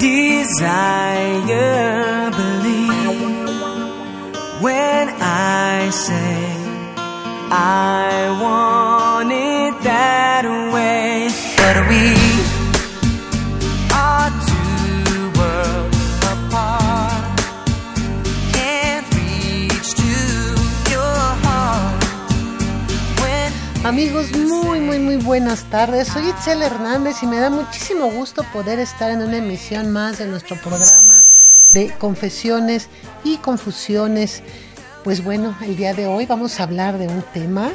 desire. Believe when I say I want Amigos, muy, muy, muy buenas tardes. Soy Itzel Hernández y me da muchísimo gusto poder estar en una emisión más de nuestro programa de confesiones y confusiones. Pues bueno, el día de hoy vamos a hablar de un tema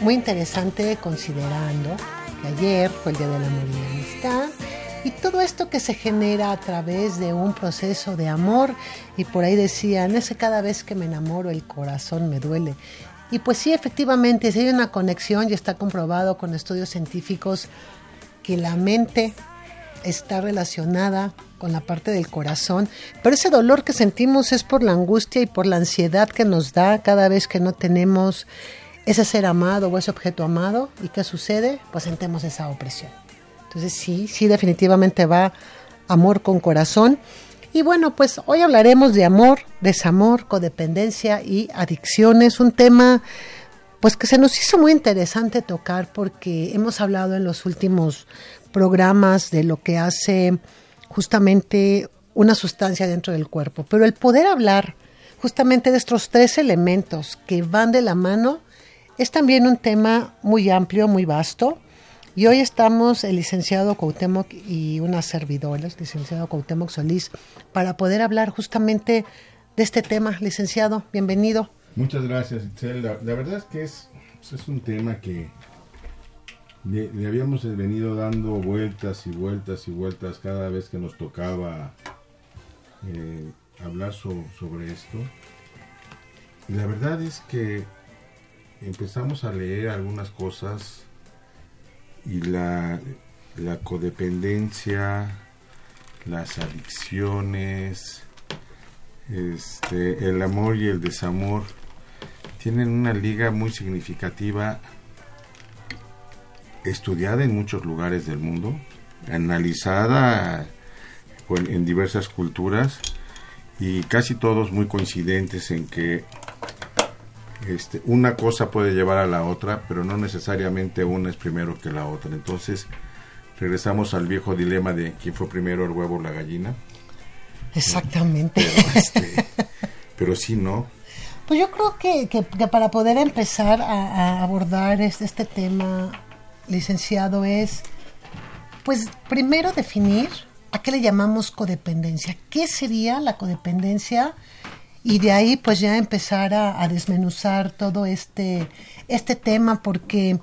muy interesante considerando que ayer fue el Día del Amor y la Amistad y todo esto que se genera a través de un proceso de amor y por ahí decían, es que cada vez que me enamoro el corazón me duele. Y pues sí, efectivamente, si hay una conexión y está comprobado con estudios científicos que la mente está relacionada con la parte del corazón, pero ese dolor que sentimos es por la angustia y por la ansiedad que nos da cada vez que no tenemos ese ser amado o ese objeto amado. ¿Y qué sucede? Pues sentimos esa opresión. Entonces sí, sí, definitivamente va amor con corazón. Y bueno, pues hoy hablaremos de amor, desamor, codependencia y adicciones, un tema pues que se nos hizo muy interesante tocar porque hemos hablado en los últimos programas de lo que hace justamente una sustancia dentro del cuerpo, pero el poder hablar justamente de estos tres elementos que van de la mano es también un tema muy amplio, muy vasto. Y hoy estamos el licenciado Cuauhtémoc y unas servidoras, licenciado Cuauhtémoc Solís, para poder hablar justamente de este tema. Licenciado, bienvenido. Muchas gracias, Itzel. La, verdad es que es, un tema que le, habíamos venido dando vueltas y vueltas y vueltas cada vez que nos tocaba eh, hablar so- sobre esto. Y la verdad es que empezamos a leer algunas cosas y la, la codependencia, las adicciones, este, el amor y el desamor tienen una liga muy significativa estudiada en muchos lugares del mundo, analizada en diversas culturas y casi todos muy coincidentes en que este, una cosa puede llevar a la otra, pero no necesariamente una es primero que la otra. Entonces, regresamos al viejo dilema de quién fue primero el huevo o la gallina. Exactamente. Pero, este, pero sí, ¿no? Pues yo creo que, que- que para poder empezar a, a abordar este, este tema, licenciado, es, pues primero definir a qué le llamamos codependencia. ¿Qué sería la codependencia? Y de ahí pues ya empezar a, desmenuzar todo este, este tema porque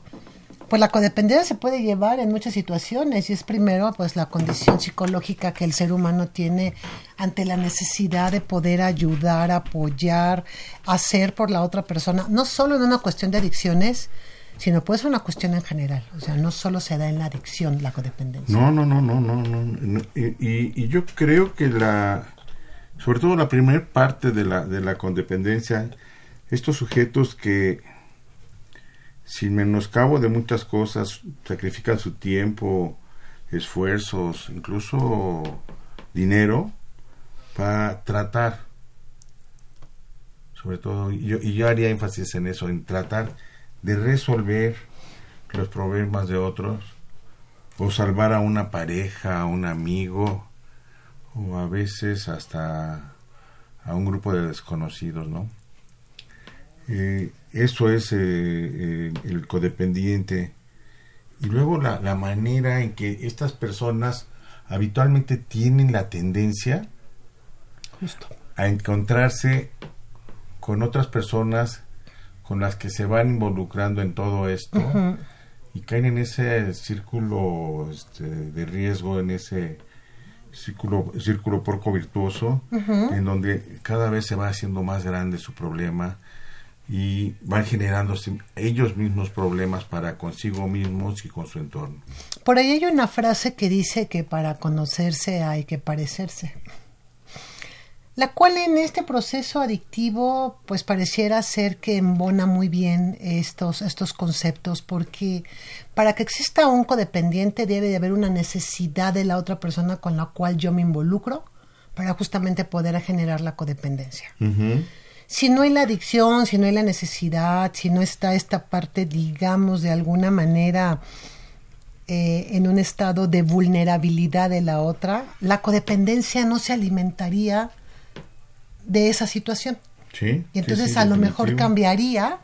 pues la codependencia se puede llevar en muchas situaciones y es primero pues la condición psicológica que el ser humano tiene ante la necesidad de poder ayudar, apoyar, hacer por la otra persona, no solo en una cuestión de adicciones, sino puede ser una cuestión en general, o sea, no solo se da en la adicción la codependencia. No, no, no, no, no, no. y yo creo que la, sobre todo la primera parte de la, de la codependencia, estos sujetos que, sin menoscabo de muchas cosas, sacrifican su tiempo, esfuerzos, incluso dinero, para tratar, sobre todo, y yo, y yo haría énfasis en eso, en tratar de resolver los problemas de otros, o salvar a una pareja, a un amigo, o a veces hasta a un grupo de desconocidos, ¿no? Eh, eso es eh, eh, el codependiente. Y luego la, la manera en que estas personas habitualmente tienen la tendencia Justo. a encontrarse con otras personas con las que se van involucrando en todo esto y caen en ese círculo este, de riesgo, en ese círculo, círculo porco virtuoso, en donde cada vez se va haciendo más grande su problema y van generando ellos mismos problemas para consigo mismos y con su entorno. Por ahí hay una frase que dice que para conocerse hay que parecerse. La cual en este proceso adictivo pues pareciera ser que embona muy bien estos, estos conceptos porque para que exista un codependiente debe de haber una necesidad de la otra persona con la cual yo me involucro para justamente poder generar la codependencia. Si no hay la adicción, si no hay la necesidad, si no está esta parte, digamos, de alguna manera eh, en un estado de vulnerabilidad de la otra, la codependencia no se alimentaría de esa situación. Sí. Y entonces sí, sí, a lo mejor cambiaría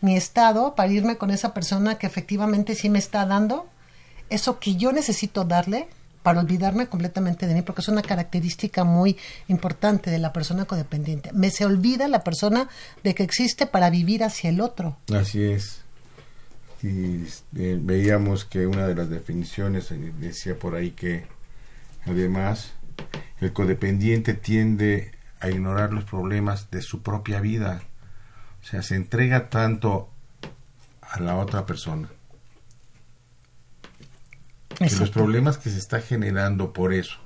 mi estado para irme con esa persona que efectivamente sí me está dando eso que yo necesito darle para olvidarme completamente de mí, porque es una característica muy importante de la persona codependiente. Me se olvida la persona de que existe para vivir hacia el otro. Así es. Y eh, veíamos que una de las definiciones eh, decía por ahí que además el codependiente tiende a ignorar los problemas de su propia vida. O sea, se entrega tanto a la otra persona. Que los problemas que se está generando por eso,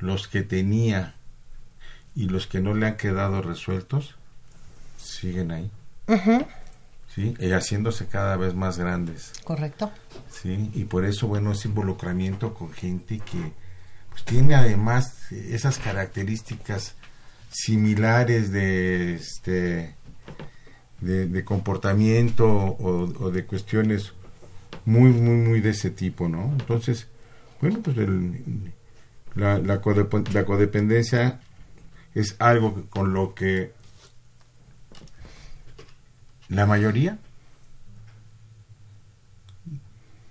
los que tenía y los que no le han quedado resueltos, siguen ahí. ¿sí? Y haciéndose cada vez más grandes. Correcto. ¿sí? Y por eso, bueno, ese involucramiento con gente que tiene además eh, esas características similares de este de, comportamiento o, de cuestiones muy muy muy de ese tipo no entonces bueno pues el- la, la, codep- la codependencia es algo con lo que la mayoría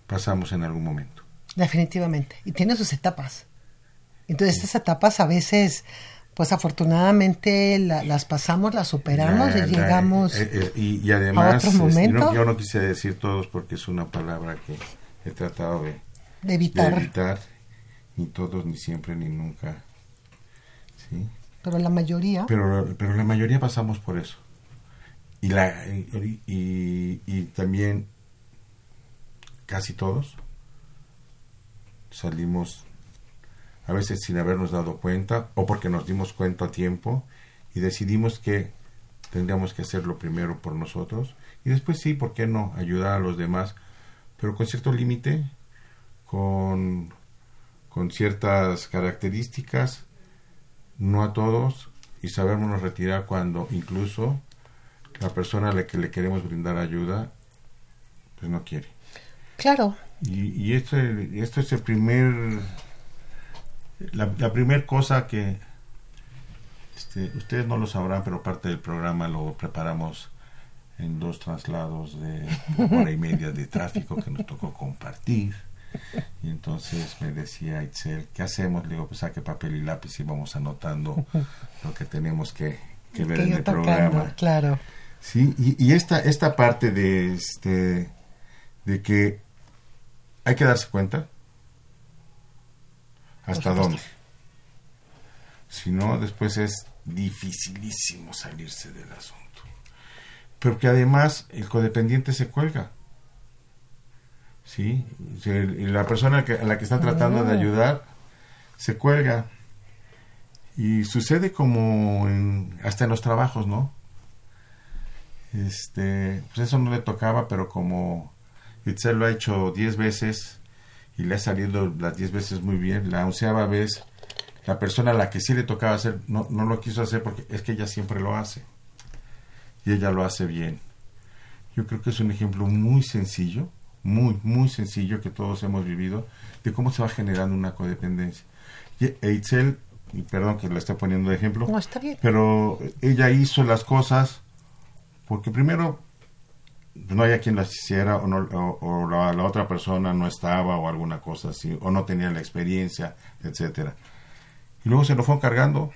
pasamos en algún momento Definitivamente. Y tiene sus etapas. Entonces estas etapas a veces, pues afortunadamente la- las pasamos, las superamos La- y llegamos eh, eh, y, y además otro este, momento. no- yo no quise decir todos porque es una palabra que he tratado de, de de evitar. evitar ni todos ni siempre ni nunca sí Pero la mayoría, pero pero la mayoría pasamos por eso y la y, y- y también casi todos salimos a veces sin habernos dado cuenta o porque nos dimos cuenta a tiempo y decidimos que tendríamos que hacerlo primero por nosotros y después sí, ¿por qué no? Ayudar a los demás, pero con cierto límite, con, con ciertas características, no a todos y sabernos retirar cuando incluso la persona a la que le queremos brindar ayuda pues no quiere. claro, Y, y esto es el primer, la, la primer cosa que este, ustedes no lo sabrán, pero parte del programa lo preparamos en dos traslados de hora y media de tráfico que nos tocó compartir. Y entonces me decía Itzel, ¿qué hacemos? Le digo, pues saque papel y lápiz y vamos anotando lo que tenemos que, que ver que en el tocando, programa. claro. Sí, y, y esta, esta parte de este de que hay que darse cuenta hasta dónde. Si no, después es dificilísimo salirse del asunto. Pero que además el codependiente se cuelga. ¿Sí? La persona a la que está tratando de Oh. ayudar se cuelga. Y sucede como en- hasta en los trabajos, ¿no? Este, pues eso no le tocaba, pero como Itzel lo ha hecho 10 veces y le ha salido las 10 veces muy bien, la onceava vez, la persona a la que sí le tocaba hacer no, no lo quiso hacer porque es que ella siempre lo hace. Y ella lo hace bien. Yo creo que es un ejemplo muy sencillo, muy, muy sencillo que todos hemos vivido de cómo se va generando una codependencia. Y e Itzel, y perdón que le esté poniendo de ejemplo, No, está bien. pero ella hizo las cosas porque primero no había quien las hiciera o, no- o- o la, la otra persona no estaba o alguna cosa así, o no tenía la experiencia, etcétera. Y luego se lo fueron cargando,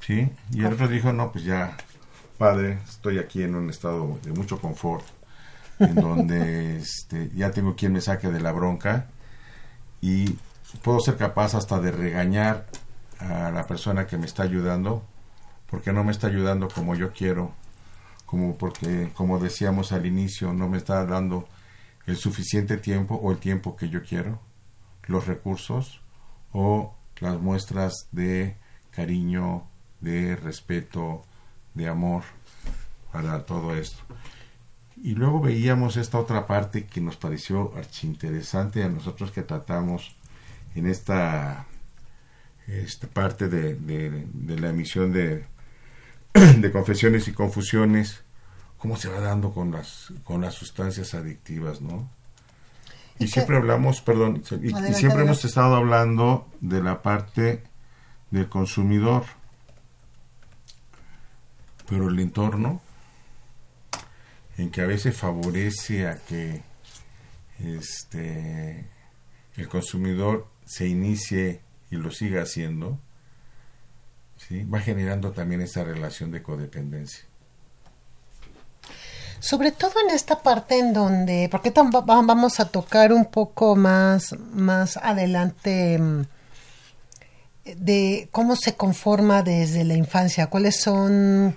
¿sí? Y el otro dijo, no, pues ya, padre, estoy aquí en un estado de mucho confort, en donde este, ya tengo quien me saque de la bronca y puedo ser capaz hasta de regañar a la persona que me está ayudando, porque no me está ayudando como yo quiero, como porque, como decíamos al inicio, no me está dando el suficiente tiempo o el tiempo que yo quiero, los recursos o las muestras de cariño, de respeto, de amor para todo esto. Y luego veíamos esta otra parte que nos pareció archiinteresante a nosotros que tratamos en esta, esta parte de, de- de la emisión de, de confesiones y confusiones, cómo se va dando con las, con las sustancias adictivas, ¿no? ¿Y siempre hablamos, perdón, y- y, Adelante, siempre hemos estado hablando de la parte del consumidor, pero el entorno, en que a veces favorece a que este el consumidor se inicie y lo siga haciendo, ¿sí? va generando también esa relación de codependencia. Sobre todo en esta parte en donde, porque vamos a tocar un poco más, más adelante mm, de cómo se conforma desde la infancia, cuáles son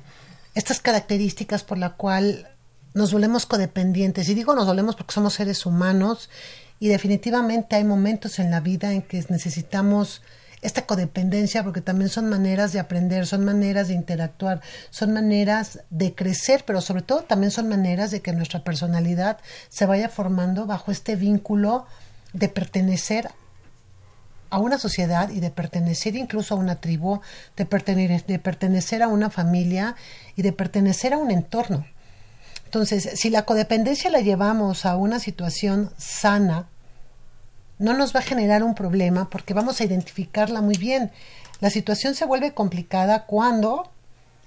estas características por la cual nos volvemos codependientes. Y digo nos volvemos porque somos seres humanos y definitivamente hay momentos en la vida en que necesitamos esta codependencia porque también son maneras de aprender, son maneras de interactuar, son maneras de crecer, pero sobre todo también son maneras de que nuestra personalidad se vaya formando bajo este vínculo de pertenecer a una sociedad y de pertenecer incluso a una tribu, de pertenecer, de pertenecer a una familia y de pertenecer a un entorno. Entonces, si la codependencia la llevamos a una situación sana, no nos va a generar un problema porque vamos a identificarla muy bien. La situación se vuelve complicada cuando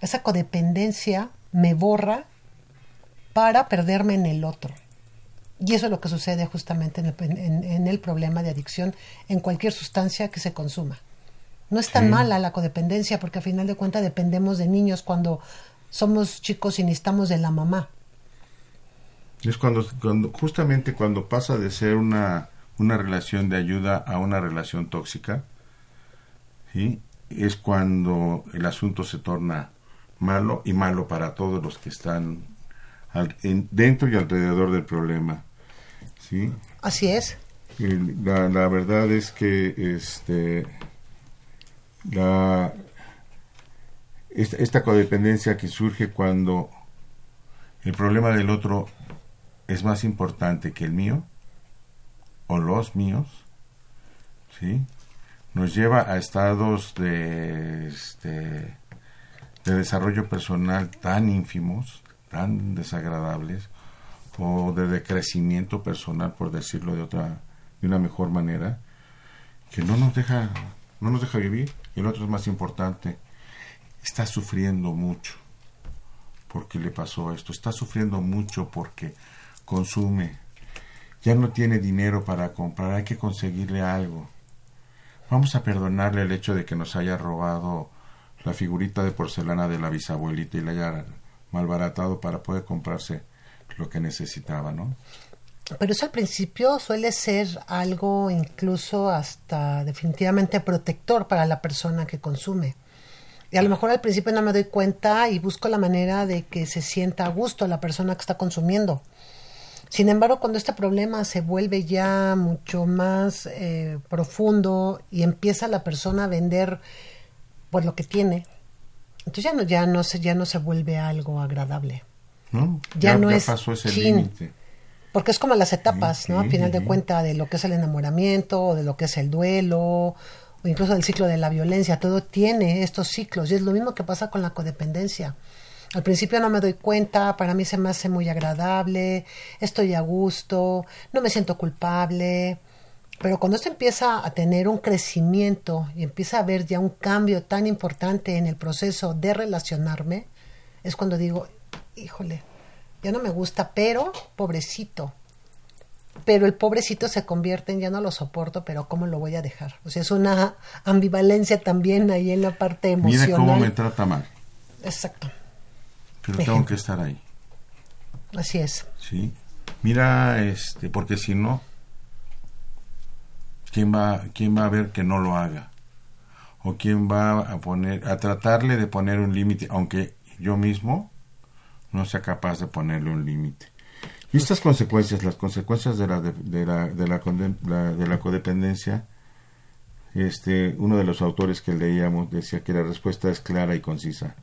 esa codependencia me borra para perderme en el otro. Y eso es lo que sucede justamente en el, en- en el problema de adicción en cualquier sustancia que se consuma. No es tan Sí. mala la codependencia porque a final de cuentas dependemos de niños cuando somos chicos y necesitamos de la mamá. Es cuando, cuando justamente cuando pasa de ser una, una relación de ayuda a una relación tóxica, ¿sí? es cuando el asunto se torna malo y malo para todos los que están al- en- dentro y alrededor del problema. ¿sí? Así es. La, la verdad es que este la esta, esta codependencia que surge cuando el problema del otro es más importante que el mío o los míos, ¿sí? Nos lleva a estados de, este, de desarrollo personal tan ínfimos, tan desagradables, o de decrecimiento personal, por decirlo de otra, de una mejor manera, que no nos deja, no nos deja vivir. Y el otro es más importante, está sufriendo mucho porque le pasó esto, está sufriendo mucho porque consume, ya no tiene dinero para comprar, hay que conseguirle algo. Vamos a perdonarle el hecho de que nos haya robado la figurita de porcelana de la bisabuelita y la haya malbaratado para poder comprarse lo que necesitaba, ¿no? Pero eso al principio suele ser algo incluso hasta definitivamente protector para la persona que consume. Y a lo mejor al principio no me doy cuenta y busco la manera de que se sienta a gusto la persona que está consumiendo. Sin embargo, cuando este problema se vuelve ya mucho más eh, profundo y empieza la persona a vender pues lo que tiene, entonces ya no, ya no se, ya no se vuelve algo agradable. ¿No? Ya no es pasó ese límite. Porque es como las etapas, ¿no? Al final de sí. cuentas, de lo que es el enamoramiento, o de lo que es el duelo, o incluso del ciclo de la violencia. Todo tiene estos ciclos. Y es lo mismo que pasa con la codependencia. Al principio no me doy cuenta, para mí se me hace muy agradable, estoy a gusto, no me siento culpable. Pero cuando esto empieza a tener un crecimiento y empieza a haber ya un cambio tan importante en el proceso de relacionarme, es cuando digo, híjole, ya no me gusta, pero pobrecito. Pero el pobrecito se convierte en ya no lo soporto, pero ¿cómo lo voy a dejar? O sea, es una ambivalencia también ahí en la parte emocional. Mira cómo me trata mal, Exacto, pero tengo que estar ahí. así es. ¿sí? Mira, este, porque si no, ¿quién va, quién va a ver que no lo haga? ¿O quién va a poner, a tratarle de poner un límite, aunque yo mismo no sea capaz de ponerle un límite? Y estas consecuencias, las consecuencias de la, de, de la, de la- de la codependencia, este, uno de los autores que leíamos decía que la respuesta es clara y concisa.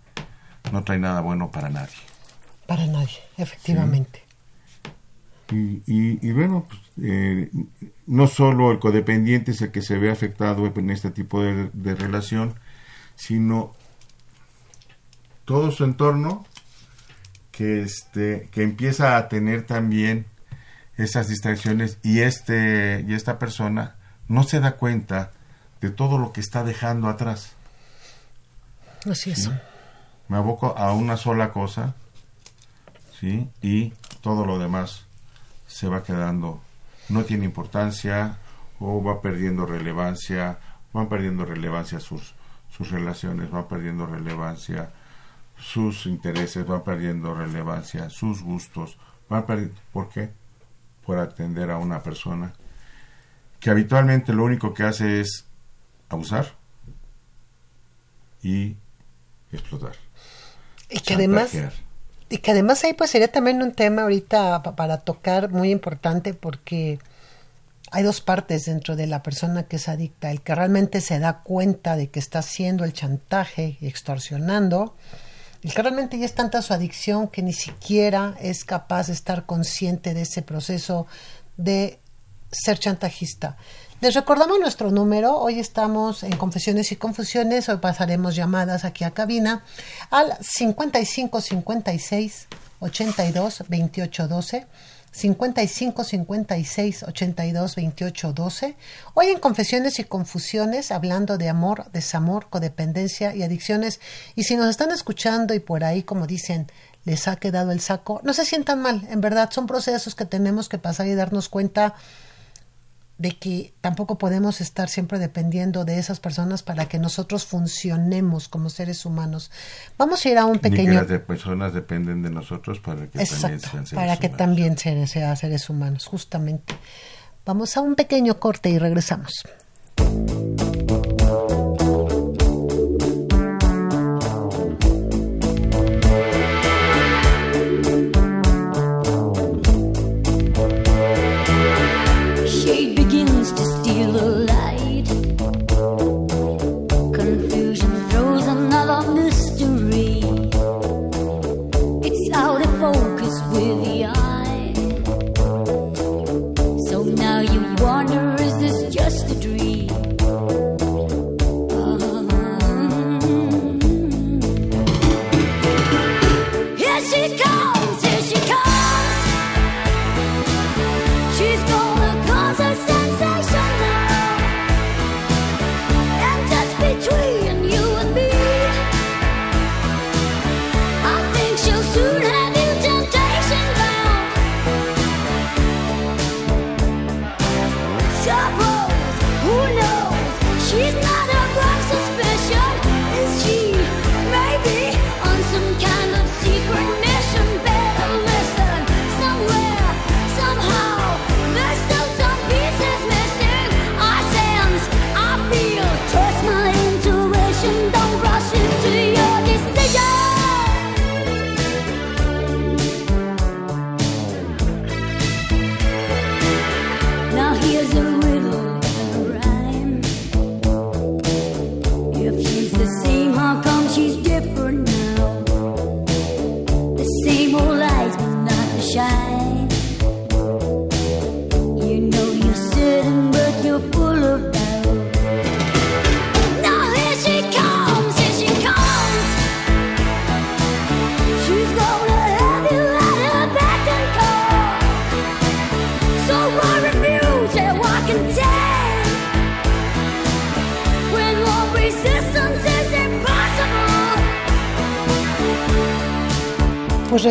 No trae nada bueno para nadie. Para nadie, efectivamente. Y, y, y bueno, pues, eh, no solo el codependiente es el que se ve afectado en este tipo de, de relación, sino todo su entorno que este que empieza a tener también esas distracciones y este y esta persona no se da cuenta de todo lo que está dejando atrás. Así es. Me aboco a una sola cosa, ¿sí? Y todo lo demás se va quedando, no tiene importancia o va perdiendo relevancia, van perdiendo relevancia sus, sus relaciones, van perdiendo relevancia sus intereses, van perdiendo relevancia sus gustos, van perdiendo, ¿por qué? Por atender a una persona que habitualmente lo único que hace es abusar y explotar. Y que además, y que además ahí pues sería también un tema ahorita pa- para tocar muy importante porque hay dos partes dentro de la persona que es adicta, el que realmente se da cuenta de que está haciendo el chantaje y extorsionando, el que realmente ya es tanta su adicción que ni siquiera es capaz de estar consciente de ese proceso de ser chantajista. Les recordamos nuestro número. Hoy estamos en Confesiones y Confusiones. Hoy pasaremos llamadas aquí a cabina al 55 56 82 28 12. 55 56 82 28 12. Hoy en Confesiones y Confusiones, hablando de amor, desamor, codependencia y adicciones. Y si nos están escuchando y por ahí, como dicen, les ha quedado el saco, no se sientan mal. En verdad, son procesos que tenemos que pasar y darnos cuenta de que tampoco podemos estar siempre dependiendo de esas personas para que nosotros funcionemos como seres humanos. Vamos a ir a un Ni que pequeño... las de personas dependen de nosotros para que también sean seres para que humanos. también sean sean seres humanos, justamente. Vamos a un pequeño corte y regresamos.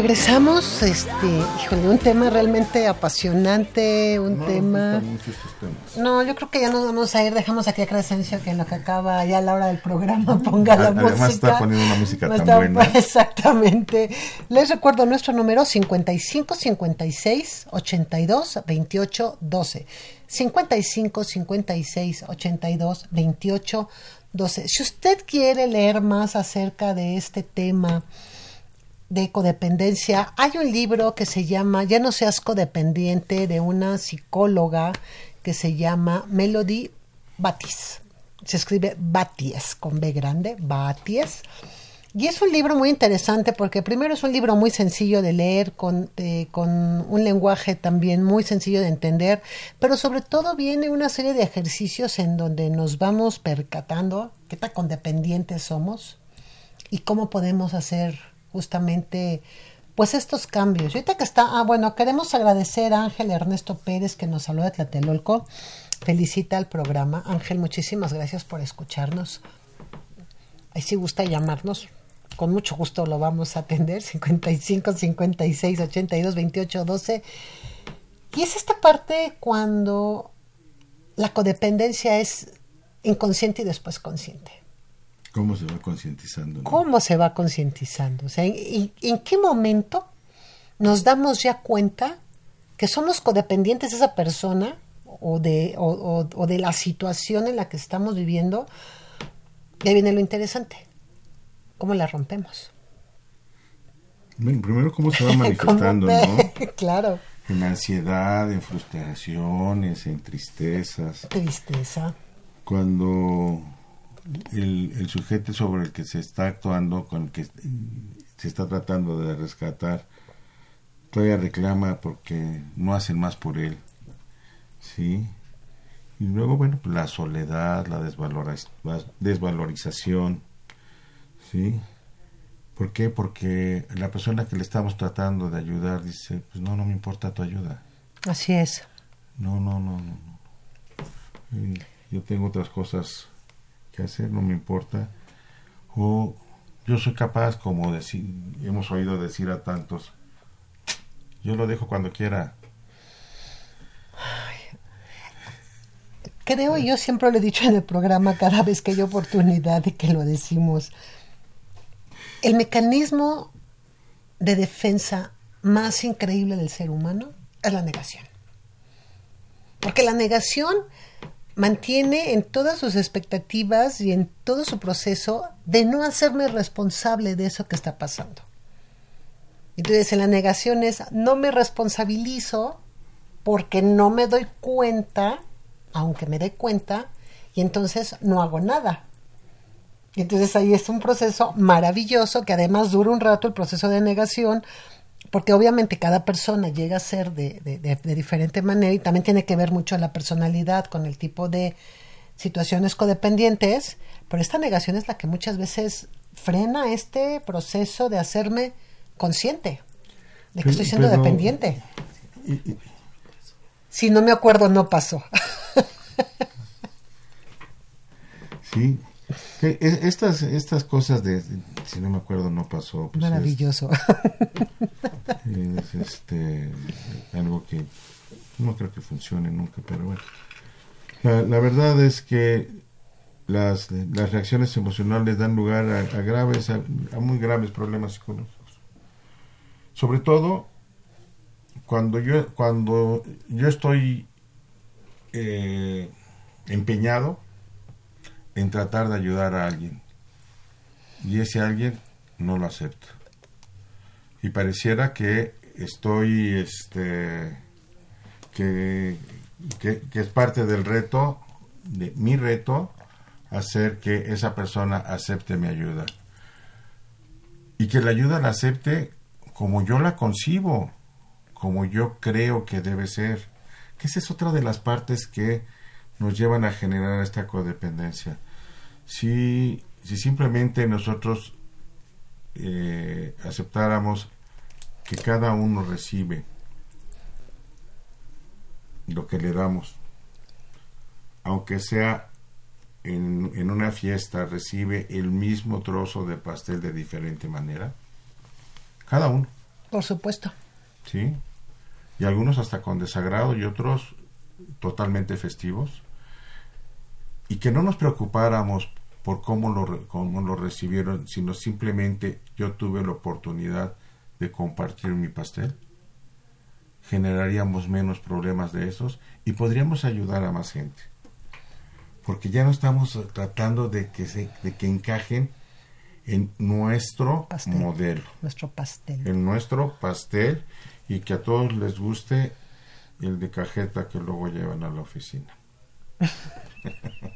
Regresamos, este, híjole, un tema realmente apasionante, un No, tema... temas. No, yo creo que ya nos vamos a ir, dejamos aquí a Crescencio que en lo que acaba ya a la hora del programa ponga la Además música. está poniendo una música No tan está- buena. Exactamente. Les recuerdo nuestro número 55 56 82 28 12. 55 56 82 28 12. Si usted quiere leer más acerca de este tema, de codependencia. Hay un libro que se llama Ya no seas codependiente de una psicóloga que se llama Melody Batis. Se escribe Baties con B grande, Baties. Y es un libro muy interesante porque primero es un libro muy sencillo de leer, con, eh, con un lenguaje también muy sencillo de entender, pero sobre todo viene una serie de ejercicios en donde nos vamos percatando qué tan condependientes somos, y cómo podemos hacer justamente pues estos cambios. Y ahorita que está, ah, bueno, queremos agradecer a Ángel Ernesto Pérez que nos habló de Tlatelolco. Felicita al programa. Ángel, muchísimas gracias por escucharnos. Ahí si gusta llamarnos, con mucho gusto lo vamos a atender. 55 56 82 28 12. Y es esta parte cuando la codependencia es inconsciente y después consciente. ¿Cómo se va concientizando? no? ¿Cómo se va concientizando? O sea, ¿en, en- qué momento nos damos ya cuenta que somos codependientes de esa persona o de, o, o- o de la situación en la que estamos viviendo? Y ahí viene lo interesante. ¿Cómo la rompemos? Bueno, primero, ¿cómo se va manifestando, ¿Cómo no? claro. En ansiedad, en frustraciones, en tristezas. Tristeza. Cuando el, el sujeto sobre el que se está actuando, con el que se está tratando de rescatar, todavía reclama porque no hacen más por él. ¿Sí? Y luego, bueno, pues la soledad, la desvaloriz- la desvalorización. ¿Sí? ¿Por qué? Porque la persona que le estamos tratando de ayudar dice, pues no, no me importa tu ayuda. Así es. No, no, no, no. Yo tengo otras cosas que hacer, no me importa. O yo soy capaz, como hemos oído decir a tantos, yo lo dejo cuando quiera. Creo, y yo siempre lo he dicho en el programa cada vez que hay oportunidad de que lo decimos, el mecanismo de defensa más increíble del ser humano es la negación. Porque la negación mantiene en todas sus expectativas y en todo su proceso de no hacerme responsable de eso que está pasando. Entonces, en la negación es no me responsabilizo porque no me doy cuenta, aunque me dé cuenta, y entonces no hago nada. Entonces ahí es un proceso maravilloso que además dura un rato el proceso de negación, porque obviamente cada persona llega a ser de, de- de- de diferente manera y también tiene que ver mucho la personalidad con el tipo de situaciones codependientes, pero esta negación es la que muchas veces frena este proceso de hacerme consciente de que Pero- estoy siendo pero- dependiente. Y- y- Si no me acuerdo, no pasó. sí. Que es- estas, estas cosas de, si no me acuerdo, no pasó. pues es- Maravilloso. Es este algo que no creo que funcione nunca, pero bueno. La, la verdad es que las, las reacciones emocionales dan lugar a, a graves, a, a muy graves problemas psicológicos. Sobre todo cuando yo, cuando yo estoy eh, empeñado en tratar de ayudar a alguien y ese alguien no lo acepta. Y pareciera que estoy este que, que, que es parte del reto de mi reto hacer que esa persona acepte mi ayuda. Y que la ayuda la acepte como yo la concibo como yo creo que debe ser. Que esa es otra de las partes que nos llevan a generar esta codependencia. Si, si simplemente nosotros eh, aceptáramos que cada uno recibe lo que le damos, aunque sea en, en una fiesta, recibe el mismo trozo de pastel de diferente manera, cada uno, Por supuesto. ¿sí? Y algunos hasta con desagrado y otros totalmente festivos. Y que no nos preocupáramos por cómo lo, cómo lo recibieron, sino simplemente yo tuve la oportunidad de compartir mi pastel. Generaríamos menos problemas de esos y podríamos ayudar a más gente. Porque ya no estamos tratando de que, se, de que encajen en nuestro Pastel. modelo Nuestro pastel. en nuestro pastel y que a todos les guste el de cajeta que luego llevan a la oficina.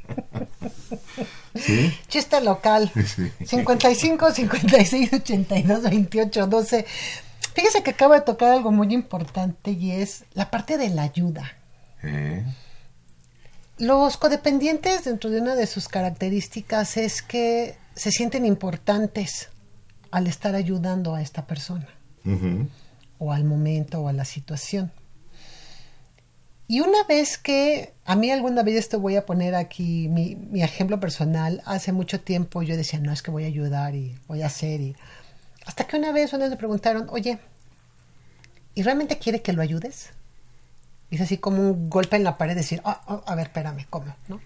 ¿Sí? Chiste local. Sí. 55 56 82 28 12. Fíjese que acaba de tocar algo muy importante y es la parte de la ayuda. ¿Eh? Los codependientes, dentro de una de sus características, es que se sienten importantes al estar ayudando a esta persona, o al momento, o a la situación. Y una vez que, a mí alguna vez esto voy a poner aquí mi, mi ejemplo personal, hace mucho tiempo yo decía, no, es que voy a ayudar y voy a hacer. Y... Hasta que una vez unos me preguntaron, oye, ¿y realmente quiere que lo ayudes? Y es así como un golpe en la pared, decir, "Ah, ah, a ver, espérame, ¿cómo? ¿No?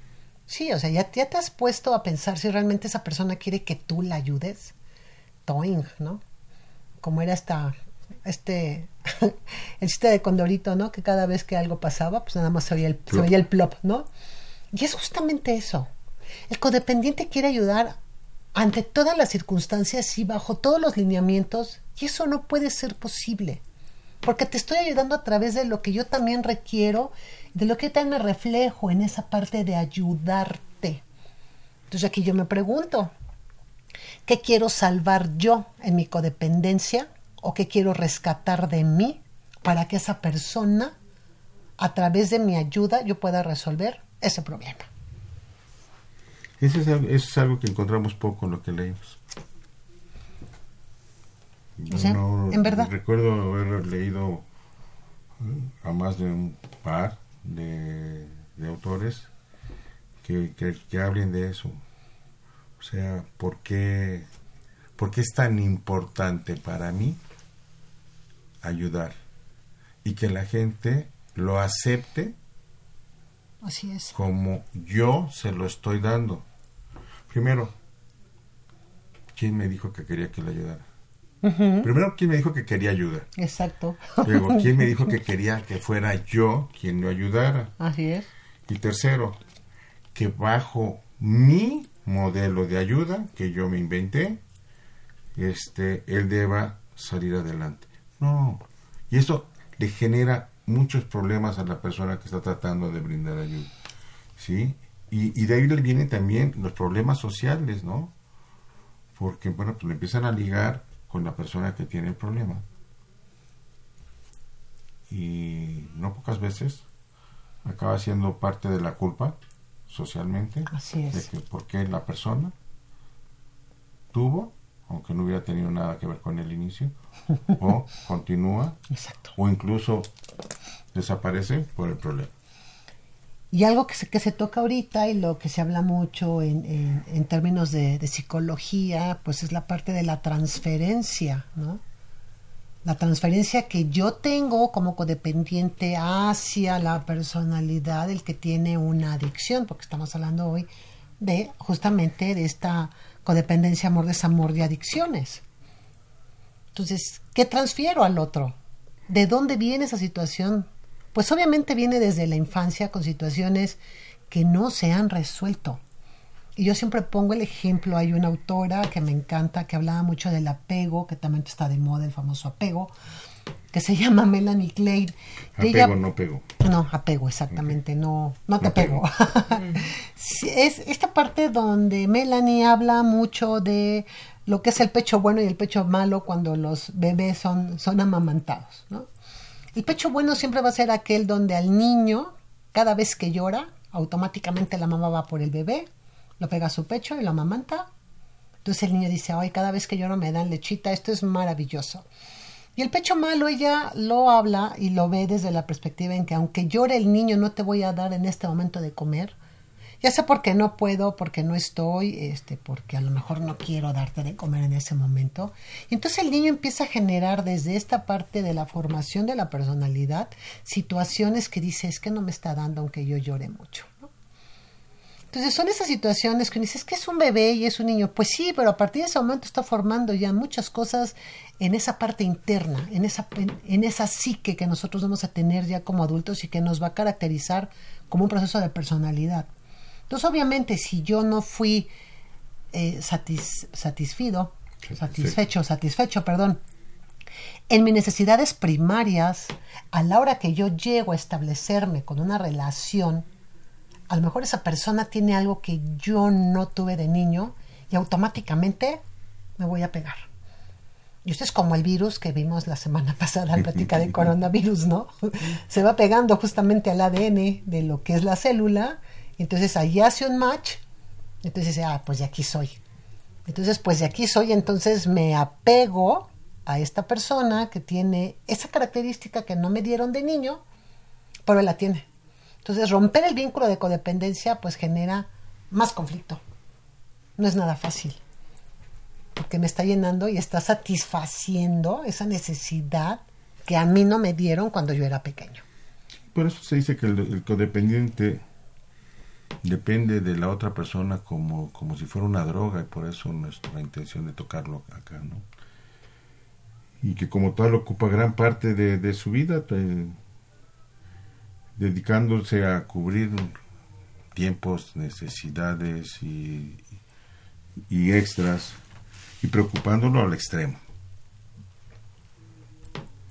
Sí, o sea, ya, ya te has puesto a pensar si realmente esa persona quiere que tú la ayudes. Toing, ¿no? Como era esta, este, el chiste de Condorito, ¿no? Que cada vez que algo pasaba, pues nada más se oía el, se Plop. el plop, ¿no? Y es justamente eso. El codependiente quiere ayudar ante todas las circunstancias y bajo todos los lineamientos, y eso no puede ser posible porque te estoy ayudando a través de lo que yo también requiero, de lo que yo también me reflejo en esa parte de ayudarte. Entonces aquí yo me pregunto, ¿qué quiero salvar yo en mi codependencia o qué quiero rescatar de mí para que esa persona, a través de mi ayuda, yo pueda resolver ese problema? Eso es, algo, eso es algo que encontramos poco en lo que leímos. No- en verdad. Recuerdo haber leído eh, a más de un par de, de autores que, que, que hablen de eso. O sea, ¿por qué, ¿por qué es tan importante para mí ayudar? Y que la gente lo acepte Así es. como yo se lo estoy dando. Primero, ¿quién me dijo que quería que le ayudara? Primero, ¿quién me dijo que quería ayuda? Exacto. Luego, ¿quién me dijo que quería que fuera yo quien lo ayudara? Así es. Y tercero, que bajo mi modelo de ayuda que yo me inventé, este, él deba salir adelante. No. Y eso le genera muchos problemas a la persona que está tratando de brindar ayuda. ¿Sí? Y, y de ahí le vienen también los problemas sociales, ¿no? Porque, bueno, pues le empiezan a ligar con la persona que tiene el problema. Y no pocas veces acaba siendo parte de la culpa socialmente Así es. de que porque la persona tuvo, aunque no hubiera tenido nada que ver con el inicio, o continúa, Exacto. o incluso desaparece por el problema. Y algo que se, que se toca ahorita y lo que se habla mucho en, en- en términos de, de psicología, pues es la parte de la transferencia, ¿no? La transferencia que yo tengo como codependiente hacia la personalidad del que tiene una adicción, porque estamos hablando hoy de justamente de esta codependencia, amor, desamor de adicciones. Entonces, ¿qué transfiero al otro? ¿De dónde viene esa situación? Pues obviamente viene desde la infancia con situaciones que no se han resuelto. Y yo siempre pongo el ejemplo, hay una autora que me encanta, que hablaba mucho del apego, que también está de moda el famoso apego, que se llama Melanie Clay. Ella- Apego, no pego. no, apego, exactamente, no, no te No pego. Es esta parte donde Melanie habla mucho de lo que es el pecho bueno y el pecho malo cuando los bebés son, son amamantados, ¿no? El pecho bueno siempre va a ser aquel donde al niño, cada vez que llora, automáticamente la mamá va por el bebé, lo pega a su pecho y lo amamanta. Entonces el niño dice, ay, cada vez que lloro me dan lechita, esto es maravilloso. Y el pecho malo ella lo habla y lo ve desde la perspectiva en que aunque llore el niño no te voy a dar en este momento de comer Ya sea porque no puedo, porque no estoy, este, porque a lo mejor no quiero darte de comer en ese momento. Y entonces el niño empieza a generar desde esta parte de la formación de la personalidad situaciones que dice, es que no me está dando aunque yo llore mucho. Entonces son esas situaciones que uno dice, es que es un bebé y es un niño. Pues sí, pero a partir de ese momento está formando ya muchas cosas en esa parte interna, en esa, en, en esa psique que nosotros vamos a tener ya como adultos y que nos va a caracterizar como un proceso de personalidad. Entonces, obviamente, si yo no fui eh, satis- satisfido, satisfecho, satisfecho, perdón, en mis necesidades primarias, a la hora que yo llego a establecerme con una relación, a lo mejor esa persona tiene algo que yo no tuve de niño y automáticamente me voy a pegar. Y esto es como el virus que vimos la semana pasada al platicar de coronavirus, ¿no? Se va pegando justamente al ADN de lo que es la célula, entonces ahí hace un match, entonces dice, ah, pues de aquí soy. Entonces, pues de aquí soy, entonces me apego a esta persona que tiene esa característica que no me dieron de niño, pero la tiene. Entonces, romper el vínculo de codependencia pues genera más conflicto. No es nada fácil. Porque me está llenando y está satisfaciendo esa necesidad que a mí no me dieron cuando yo era pequeño. Por eso se dice que el, codependiente depende de la otra persona como, como si fuera una droga y por eso nuestra intención de tocarlo acá, ¿no? Y que como tal ocupa gran parte de, de su vida, dedicándose a cubrir tiempos, necesidades y, y extras y preocupándolo al extremo.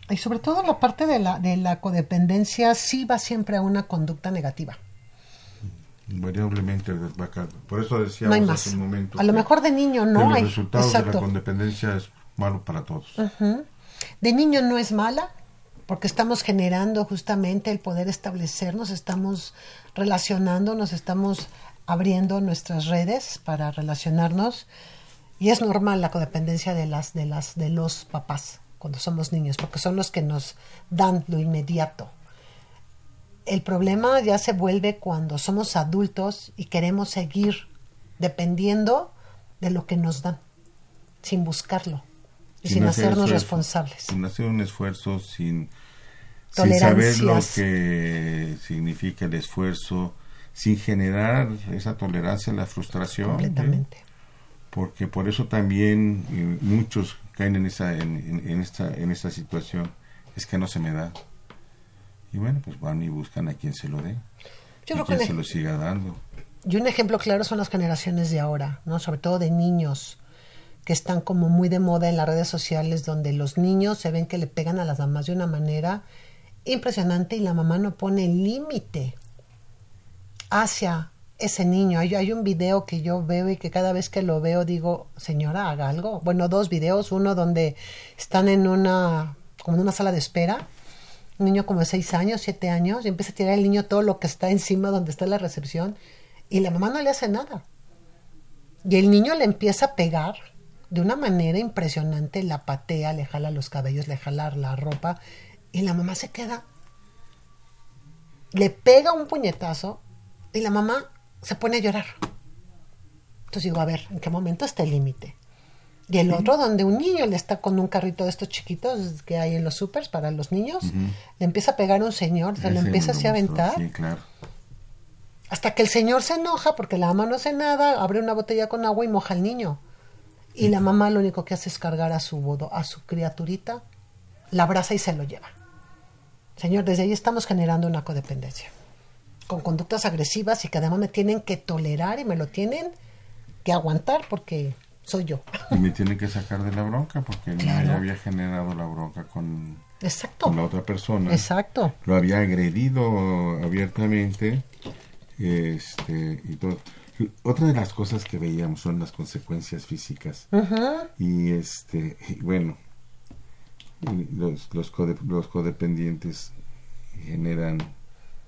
Y sobre todo la parte de la, de la codependencia sí va siempre a una conducta negativa. Invariablemente va a Por eso decíamos No hace un momento. A lo mejor de niño no los hay. resultados de Exacto. la codependencia es malo para todos. De niño no es mala, porque estamos generando justamente el poder establecernos, estamos relacionándonos, estamos abriendo nuestras redes para relacionarnos y es normal la codependencia de las de las de los papás cuando somos niños, porque son los que nos dan lo inmediato. El problema ya se vuelve cuando somos adultos y queremos seguir dependiendo de lo que nos dan, sin buscarlo y sin, hacer hacernos esfuerzo, responsables. Sin hacer un esfuerzo, sin, sin saber lo que significa el esfuerzo, sin generar esa tolerancia a la frustración. ¿eh? Completamente. Porque por eso también eh, muchos caen en esa, en, esta, en esta situación. Es que no se me da. Y bueno, pues van y buscan a quien se lo dé. Yo y creo quien que se lo siga dando. Y un ejemplo claro son las generaciones de ahora, ¿no? Sobre todo de niños están como muy de moda en las redes sociales donde los niños se ven que le pegan a las mamás de una manera impresionante y la mamá no pone límite hacia ese niño. Hay, hay un video que yo veo y que cada vez que lo veo digo, señora, haga algo. Bueno, dos videos, uno donde están en una, como en una sala de espera, un niño como de seis años, siete años, y empieza a tirar el niño todo lo que está encima donde está la recepción, y la mamá no le hace nada. Y el niño le empieza a pegar de una manera impresionante, la patea, le jala los cabellos, le jala la ropa, y la mamá se queda. Le pega un puñetazo y la mamá se pone a llorar. Entonces digo, a ver, ¿en qué momento está el límite? Y el otro, donde un niño le está con un carrito de estos chiquitos que hay en los supers para los niños, le empieza a pegar a un señor, se lo empieza así a aventar, Sí, claro. hasta que el señor se enoja porque la mamá no hace nada, abre una botella con agua y moja al niño. Y la mamá lo único que hace es cargar a su bodo, a su criaturita, la abraza y se lo lleva. Señor, desde ahí estamos generando una codependencia. Con conductas agresivas y que además me tienen que tolerar y me lo tienen que aguantar porque soy yo. Y me tienen que sacar de la bronca porque no Claro. ya había generado la bronca con, Exacto. con la otra persona. Exacto. Lo había agredido abiertamente. Este, y todo. Otra de las cosas que veíamos son las consecuencias físicas. Y este, y bueno, los, los, code- los codependientes generan,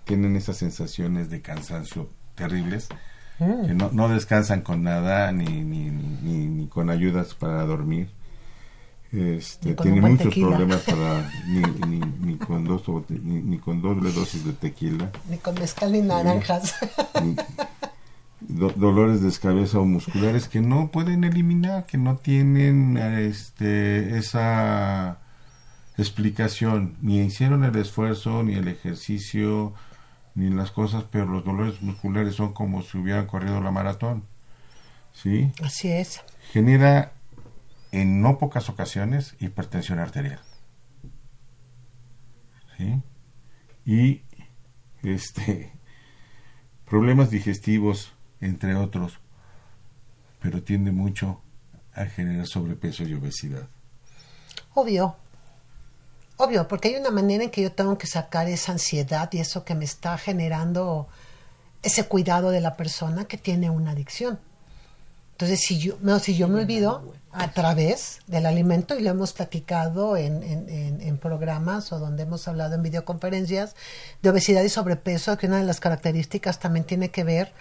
tienen esas sensaciones de cansancio terribles, que no, no descansan con nada ni, ni, ni, ni- con ayudas para dormir. Este, tiene muchos tequila. problemas para ni, ni, ni con dos ni, ni con doble dosis de tequila Ni con mezcal ni naranjas. Do- dolores de cabeza o musculares que no pueden eliminar, que no tienen este, esa explicación, ni hicieron el esfuerzo, ni el ejercicio, ni las cosas, pero los dolores musculares son como si hubieran corrido la maratón. ¿Sí? Así es. Genera en no pocas ocasiones hipertensión arterial. ¿Sí? Y este problemas digestivos, entre otros, pero tiende mucho a generar sobrepeso y obesidad. Obvio. Obvio, porque hay una manera en que yo tengo que sacar esa ansiedad y eso que me está generando ese cuidado de la persona que tiene una adicción. Entonces, si yo, no, si yo me olvido a través del alimento, y lo hemos platicado en, en- programas o donde hemos hablado en videoconferencias, de obesidad y sobrepeso, que una de las características también tiene que ver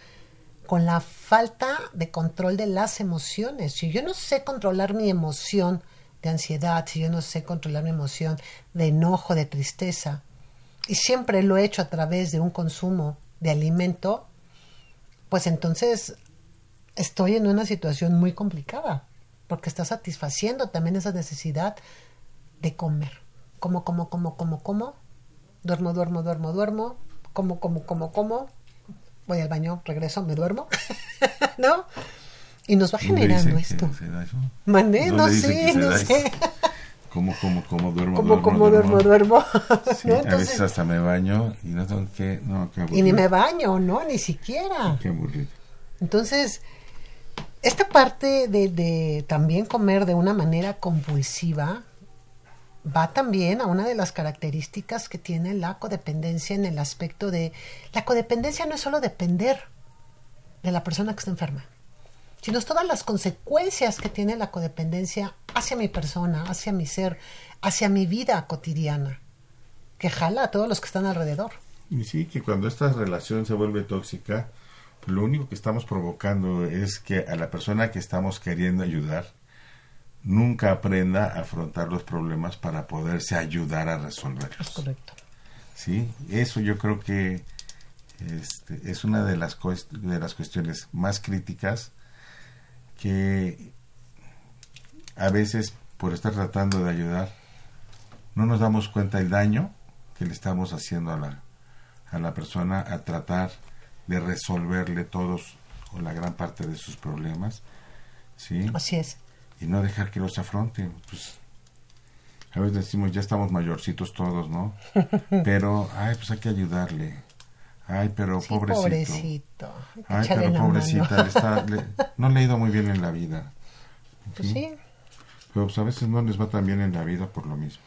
con la falta de control de las emociones. Si yo no sé controlar mi emoción de ansiedad, si yo no sé controlar mi emoción de enojo, de tristeza, y siempre lo he hecho a través de un consumo de alimento, pues entonces estoy en una situación muy complicada, porque está satisfaciendo también esa necesidad de comer. Como, como, como, como, como, duermo, duermo, duermo, duermo, como, como, como, como, voy al baño, regreso, me duermo, ¿no? Y nos va ¿Dónde generando esto. Mandé, no ¿Dónde dicen sé, no sé. ¿Cómo, cómo, cómo duermo, Como, duermo, como duermo, duermo. Sí, ¿no? a veces Entonces, hasta me baño y no tengo que... No, qué y ni me baño, ¿no? Ni siquiera. Qué aburrido. Entonces, esta parte de, de también comer de una manera compulsiva va también a una de las características que tiene la codependencia en el aspecto de... La codependencia no es solo depender de la persona que está enferma, sino todas las consecuencias que tiene la codependencia hacia mi persona, hacia mi ser, hacia mi vida cotidiana, que jala a todos los que están alrededor. Y sí, que cuando esta relación se vuelve tóxica, lo único que estamos provocando es que a la persona que estamos queriendo ayudar nunca aprenda a afrontar los problemas para poderse ayudar a Es resolverlos. correcto. Sí, eso yo creo que este, es una de las, de las cuestiones más críticas que a veces por estar tratando de ayudar no nos damos cuenta del daño que le estamos haciendo a la, a la persona a tratar de resolverle todos o la gran parte de sus problemas, ¿sí? Así es. Y no dejar que los afronte. Pues, a veces decimos, ya estamos mayorcitos todos, ¿no? Pero, ay, pues hay que ayudarle. Ay, pero Sí, pobrecito. pobrecito. Ay, pero pobrecita, le está- le- no le ha ido muy bien en la vida. Pues sí. Pero pues a veces no les va tan bien en la vida por lo mismo.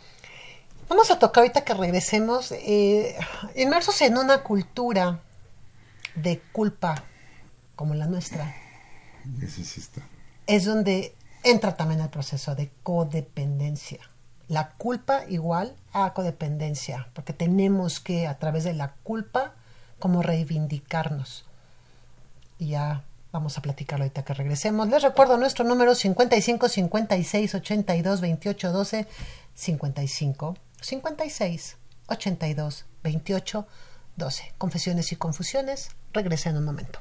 Vamos a tocar ahorita que regresemos, eh, inmersos en una cultura de culpa como la nuestra, sí está. es donde entra también el proceso de codependencia. La culpa igual a codependencia, porque tenemos que a través de la culpa como reivindicarnos. Y ya vamos a platicarlo ahorita que regresemos. Les recuerdo nuestro número 55 56 82 28 12 55 56 82 28 12. Confesiones y confusiones. Regresa en un momento.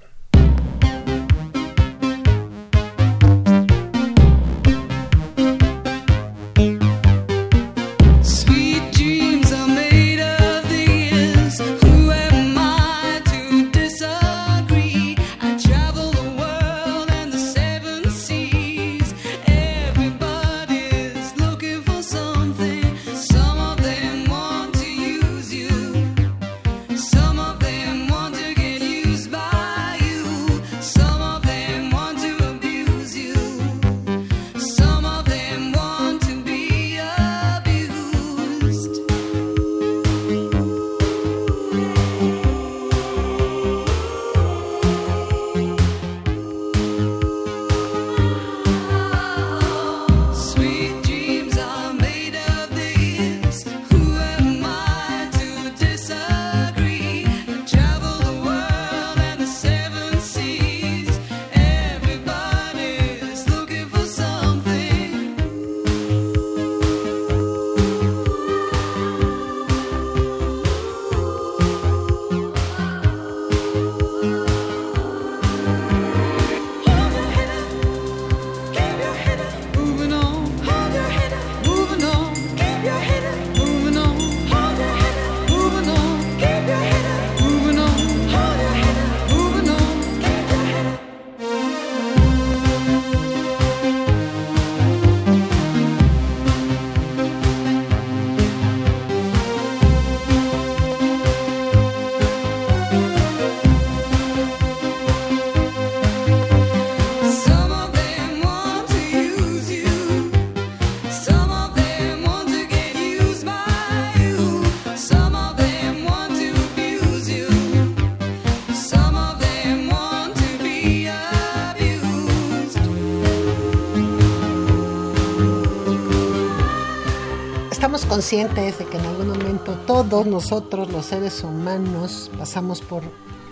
Conscientes de que en algún momento todos nosotros, los seres humanos, pasamos por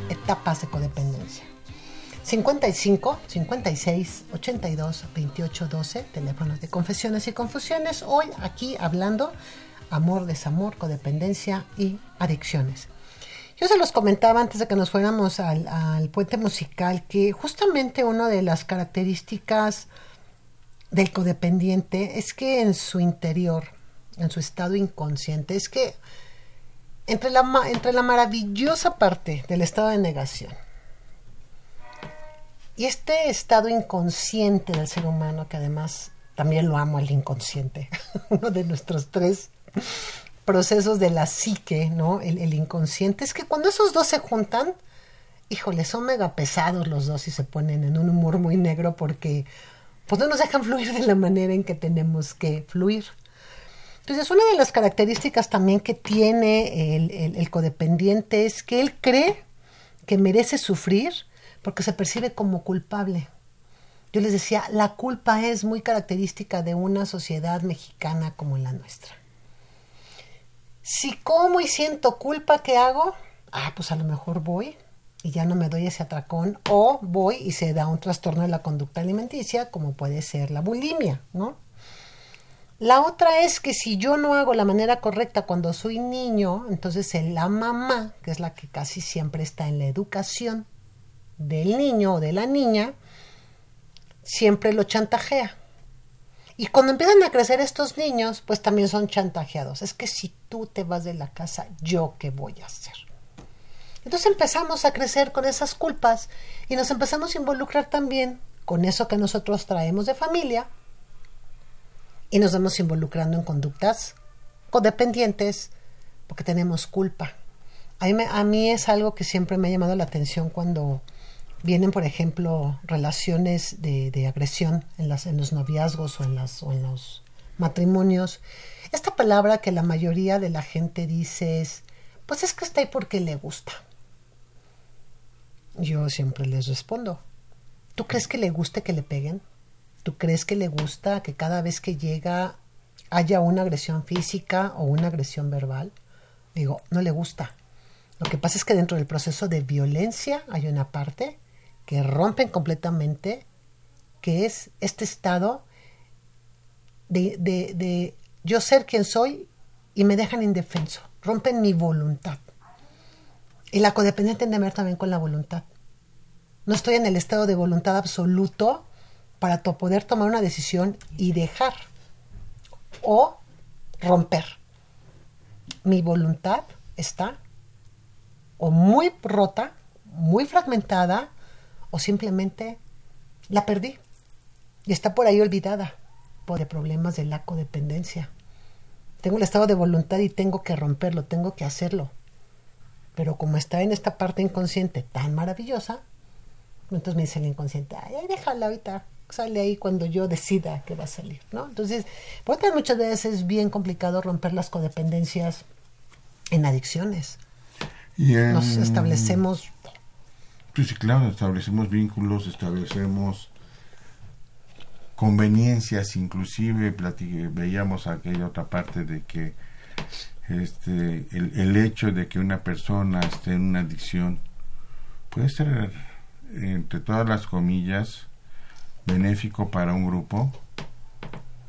etapas de codependencia. 55 56 82 28 12, teléfonos de confesiones y confusiones. Hoy aquí hablando amor, desamor, codependencia y adicciones. Yo se los comentaba antes de que nos fuéramos al, al puente musical que justamente una de las características del codependiente es que en su interior, en su estado inconsciente, es que entre la, entre la maravillosa parte del estado de negación y este estado inconsciente del ser humano, que además también lo amo al inconsciente, uno de nuestros tres procesos de la psique, ¿no? El, el inconsciente, es que cuando esos dos se juntan, híjole, son mega pesados los dos y se ponen en un humor muy negro porque pues no nos dejan fluir de la manera en que tenemos que fluir. Entonces, una de las características también que tiene el, el- el codependiente es que él cree que merece sufrir porque se percibe como culpable. Yo les decía, la culpa es muy característica de una sociedad mexicana como la nuestra. Si como y siento culpa, ¿qué hago? Ah, pues a lo mejor voy y ya no me doy ese atracón o voy y se da un trastorno de la conducta alimenticia como puede ser la bulimia, ¿no? La otra es que si yo no hago la manera correcta cuando soy niño, entonces la mamá, que es la que casi siempre está en la educación del niño o de la niña, siempre lo chantajea. Y cuando empiezan a crecer estos niños, pues también son chantajeados. Es que si tú te vas de la casa, ¿yo qué voy a hacer? Entonces empezamos a crecer con esas culpas y nos empezamos a involucrar también con eso que nosotros traemos de familia y nos vamos involucrando en conductas codependientes porque tenemos culpa. A mí, a mí es algo que siempre me ha llamado la atención cuando vienen, por ejemplo, relaciones de, de agresión en, las, en los noviazgos o en, las, o en los matrimonios. Esta palabra que la mayoría de la gente dice es, pues es que está ahí porque le gusta. Yo siempre les respondo, ¿tú crees que le guste que le peguen? ¿Tú crees que le gusta que cada vez que llega haya una agresión física o una agresión verbal? Digo, no le gusta. Lo que pasa es que dentro del proceso de violencia hay una parte que rompen completamente, que es este estado de, de, de yo ser quien soy y me dejan indefenso, rompen mi voluntad. Y la codependiente tiene que ver también con la voluntad. No estoy en el estado de voluntad absoluto para poder tomar una decisión y dejar o romper. Mi voluntad está o muy rota, muy fragmentada, o simplemente la perdí. Y está por ahí olvidada por problemas de la codependencia. Tengo el estado de voluntad y tengo que romperlo, tengo que hacerlo. Pero como está en esta parte inconsciente tan maravillosa, entonces me dice el inconsciente, ay, ay, déjala ahorita, sale ahí cuando yo decida que va a salir, ¿no? Entonces, por eso muchas veces es bien complicado romper las codependencias en adicciones. Y en- Nos establecemos Sí, sí, claro, establecemos vínculos, establecemos conveniencias, inclusive veíamos aquella otra parte de que este el, el hecho de que una persona esté en una adicción puede ser entre todas las comillas benéfico para un grupo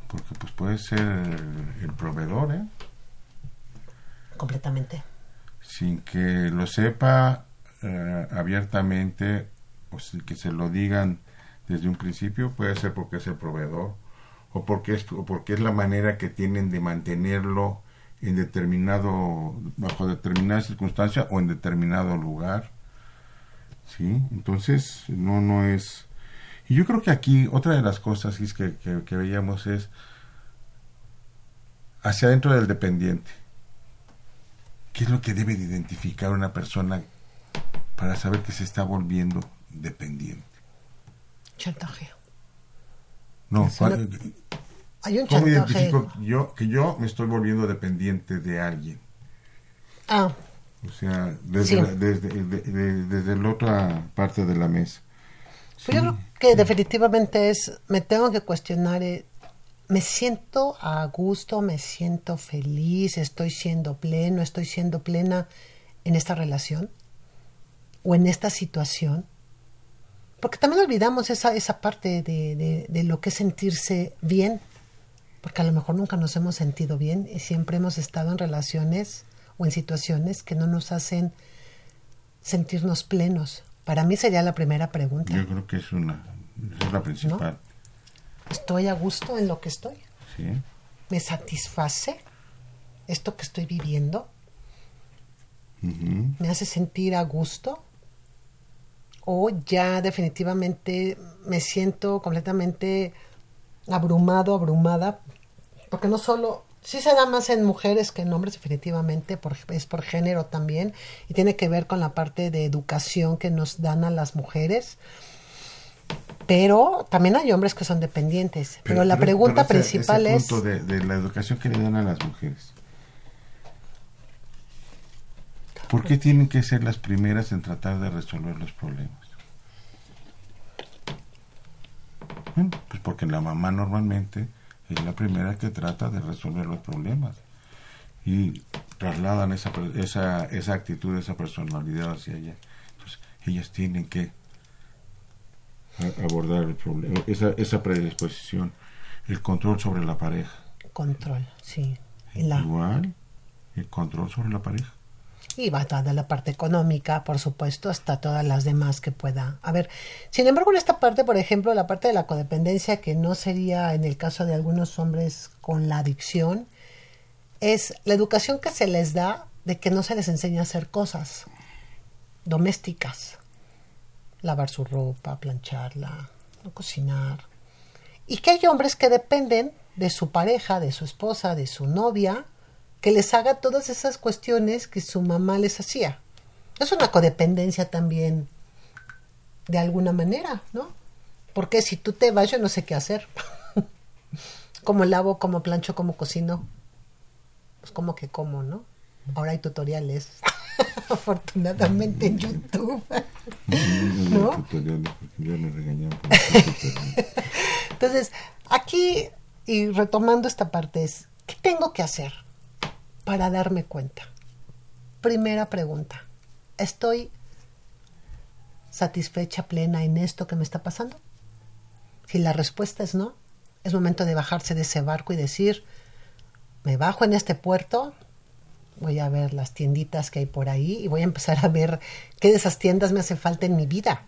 porque pues puede ser el, el proveedor ¿eh? completamente. sin que lo sepa eh, abiertamente o sin que se lo digan desde un principio puede ser porque es el proveedor o porque es o porque es la manera que tienen de mantenerlo en determinado bajo determinada circunstancia o en determinado lugar sí entonces no no es y yo creo que aquí otra de las cosas es que, que, que veíamos es hacia adentro del dependiente ¿Qué es lo que debe de identificar una persona para saber que se está volviendo dependiente? Chantaje. No, Es una- ¿cuál- Hay un ¿cómo chantaje. identifico yo, que yo me estoy volviendo dependiente de alguien? Ah, O sea, desde, Sí. la, desde, de- de- desde la otra parte de la mesa. Yo creo que definitivamente es, me tengo que cuestionar eh, me siento a gusto, me siento feliz, estoy siendo pleno, estoy siendo plena en esta relación o en esta situación. Porque también olvidamos esa, esa parte de, de- de lo que es sentirse bien, porque a lo mejor nunca nos hemos sentido bien y siempre hemos estado en relaciones o en situaciones que no nos hacen sentirnos plenos. Para mí sería la primera pregunta. Yo creo que es una es la principal. ¿Estoy a gusto en lo que estoy? ¿sí? ¿Me satisface esto que estoy viviendo? ¿Me hace sentir a gusto? ¿O ya definitivamente me siento completamente abrumado, abrumada? Porque no solo, sí se da más en mujeres que en hombres definitivamente, por- es por género también, y tiene que ver con la parte de educación que nos dan a las mujeres. Pero también hay hombres que son dependientes. Pero, la pregunta pero ese- principal ese es... punto de, de la educación que le dan a las mujeres. ¿Por qué tienen que ser las primeras en tratar de resolver los problemas? Bueno, pues porque la mamá normalmente es la primera que trata de resolver los problemas y trasladan esa, esa, esa actitud, esa personalidad hacia ella. Entonces, ellas tienen que abordar el problema, esa, esa predisposición, el control sobre la pareja. Control, sí. La, Igual, el control sobre la pareja. Y va toda la parte económica, por supuesto, hasta todas las demás que pueda haber. Sin embargo, en esta parte, por ejemplo, la parte de la codependencia, que no sería en el caso de algunos hombres con la adicción, es la educación que se les da de que no se les enseña a hacer cosas domésticas. Lavar su ropa, plancharla, cocinar. Y que hay hombres que dependen de su pareja, de su esposa, de su novia, que les haga todas esas cuestiones que su mamá les hacía. Es una codependencia también, de alguna manera, ¿no? Porque si tú te vas, yo no sé qué hacer. como lavo, como plancho, como cocino. Pues como que como, ¿no? Ahora hay tutoriales, afortunadamente en YouTube. ¿No? Hacer tutoriales. Entonces, aquí, y retomando esta parte, es, ¿qué tengo que hacer para darme cuenta? Primera pregunta, ¿estoy satisfecha, plena en esto que me está pasando? Si la respuesta es no, es momento de bajarse de ese barco y decir, me bajo en este puerto, voy a ver las tienditas que hay por ahí y voy a empezar a ver qué de esas tiendas me hace falta en mi vida.